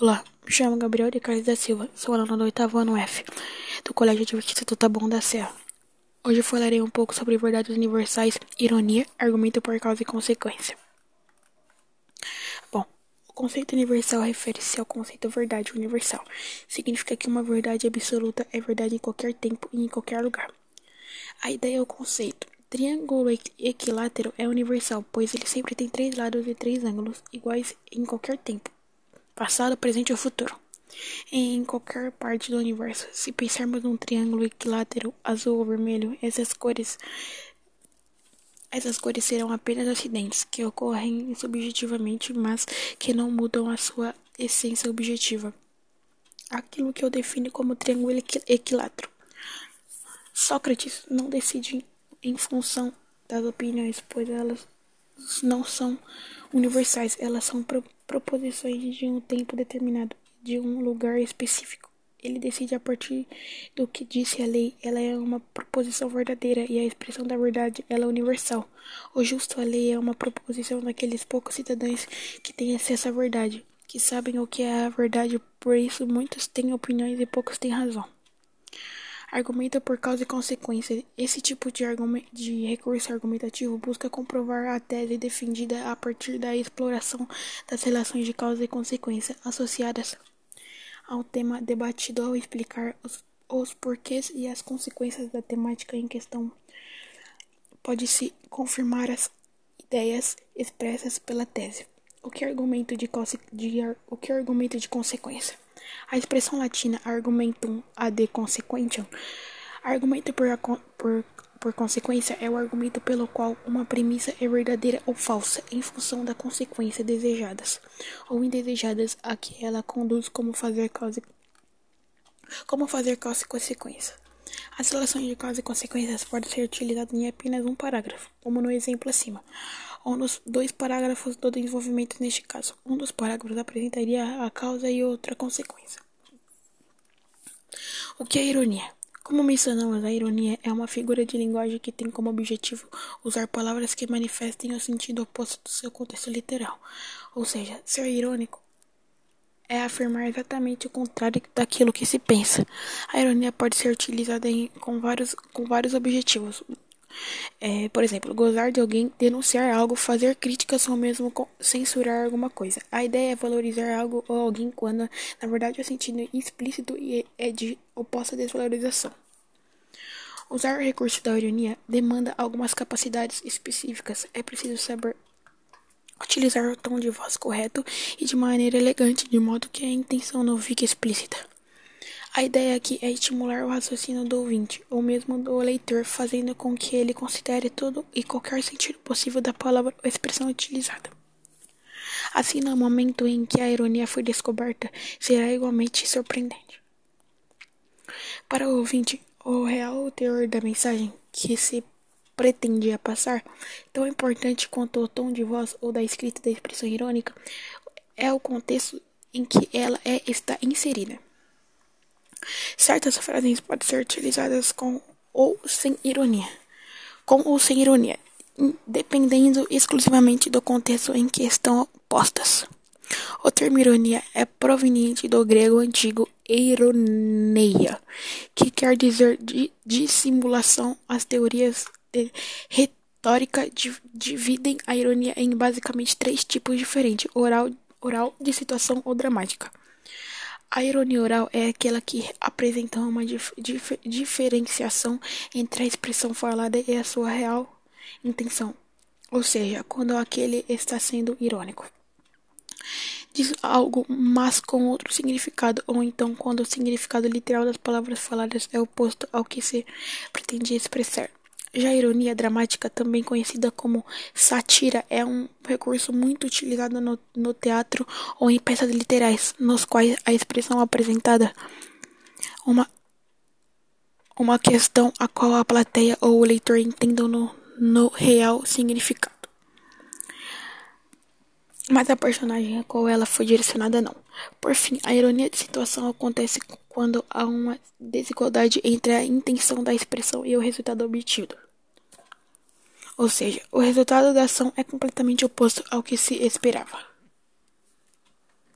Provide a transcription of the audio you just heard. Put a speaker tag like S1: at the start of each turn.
S1: Olá, me chamo Gabriel de Carlos da Silva, sou aluno do oitavo ano F, do Colégio Adventista do Taboão da Serra. Hoje falarei um pouco sobre verdades universais, ironia, argumento por causa e consequência. Bom, o conceito universal refere-se ao conceito verdade universal. Significa que uma verdade absoluta é verdade em qualquer tempo e em qualquer lugar. A ideia é o conceito. Triângulo equilátero é universal, pois ele sempre tem três lados e três ângulos iguais em qualquer tempo passado, presente ou futuro. Em qualquer parte do universo, se pensarmos num triângulo equilátero azul ou vermelho, essas cores essas cores serão apenas acidentes que ocorrem subjetivamente, mas que não mudam a sua essência objetiva. Aquilo que eu defino como triângulo equilátero. Sócrates não decide em função das opiniões, pois elas não são universais, elas são pro proposições de um tempo determinado, de um lugar específico. Ele decide a partir do que disse a lei, ela é uma proposição verdadeira e a expressão da verdade ela é universal. O justo a lei é uma proposição daqueles poucos cidadãos que têm acesso à verdade, que sabem o que é a verdade, por isso muitos têm opiniões e poucos têm razão argumenta por causa e consequência. Esse tipo de, de recurso argumentativo busca comprovar a tese defendida a partir da exploração das relações de causa e consequência associadas ao tema debatido ao explicar os, os porquês e as consequências da temática em questão. Pode-se confirmar as ideias expressas pela tese. O que argumento de, de, o que argumento de consequência? A expressão latina argumentum ad consequentiam, argumento por, por, por consequência, é o argumento pelo qual uma premissa é verdadeira ou falsa em função da consequência desejadas ou indesejadas a que ela conduz como fazer causa como fazer causa e consequência. As relações de causa e consequências podem ser utilizadas em apenas um parágrafo, como no exemplo acima ou nos dois parágrafos do desenvolvimento neste caso. Um dos parágrafos apresentaria a causa e outra a consequência. O que é ironia? Como mencionamos, a ironia é uma figura de linguagem que tem como objetivo usar palavras que manifestem o sentido oposto do seu contexto literal. Ou seja, ser irônico é afirmar exatamente o contrário daquilo que se pensa. A ironia pode ser utilizada em, com, vários, com vários objetivos, é, por exemplo, gozar de alguém, denunciar algo, fazer críticas ou mesmo censurar alguma coisa. A ideia é valorizar algo ou alguém quando, na verdade, o sentido explícito é de oposta desvalorização. Usar o recurso da ironia demanda algumas capacidades específicas. É preciso saber utilizar o tom de voz correto e de maneira elegante, de modo que a intenção não fique explícita. A ideia aqui é estimular o raciocínio do ouvinte, ou mesmo do leitor, fazendo com que ele considere todo e qualquer sentido possível da palavra ou expressão utilizada. Assim, no momento em que a ironia foi descoberta, será igualmente surpreendente. Para o ouvinte, o real teor da mensagem que se pretendia passar, tão importante quanto o tom de voz ou da escrita da expressão irônica, é o contexto em que ela é, está inserida. Certas frases podem ser utilizadas com ou sem ironia, com ou sem ironia, dependendo exclusivamente do contexto em que estão postas. O termo ironia é proveniente do grego antigo ironeia, que quer dizer dissimulação. As teorias de retórica dividem a ironia em basicamente três tipos diferentes: oral, oral, de situação ou dramática. A ironia oral é aquela que apresenta uma dif dif diferenciação entre a expressão falada e a sua real intenção, ou seja, quando aquele está sendo irônico. Diz algo, mas com outro significado, ou então quando o significado literal das palavras faladas é oposto ao que se pretende expressar. Já a ironia dramática, também conhecida como sátira, é um recurso muito utilizado no, no teatro ou em peças literais, nos quais a expressão apresentada uma, uma questão a qual a plateia ou o leitor entendam no, no real significado. Mas a personagem a qual ela foi direcionada não. Por fim, a ironia de situação acontece quando há uma desigualdade entre a intenção da expressão e o resultado obtido. Ou seja, o resultado da ação é completamente oposto ao que se esperava.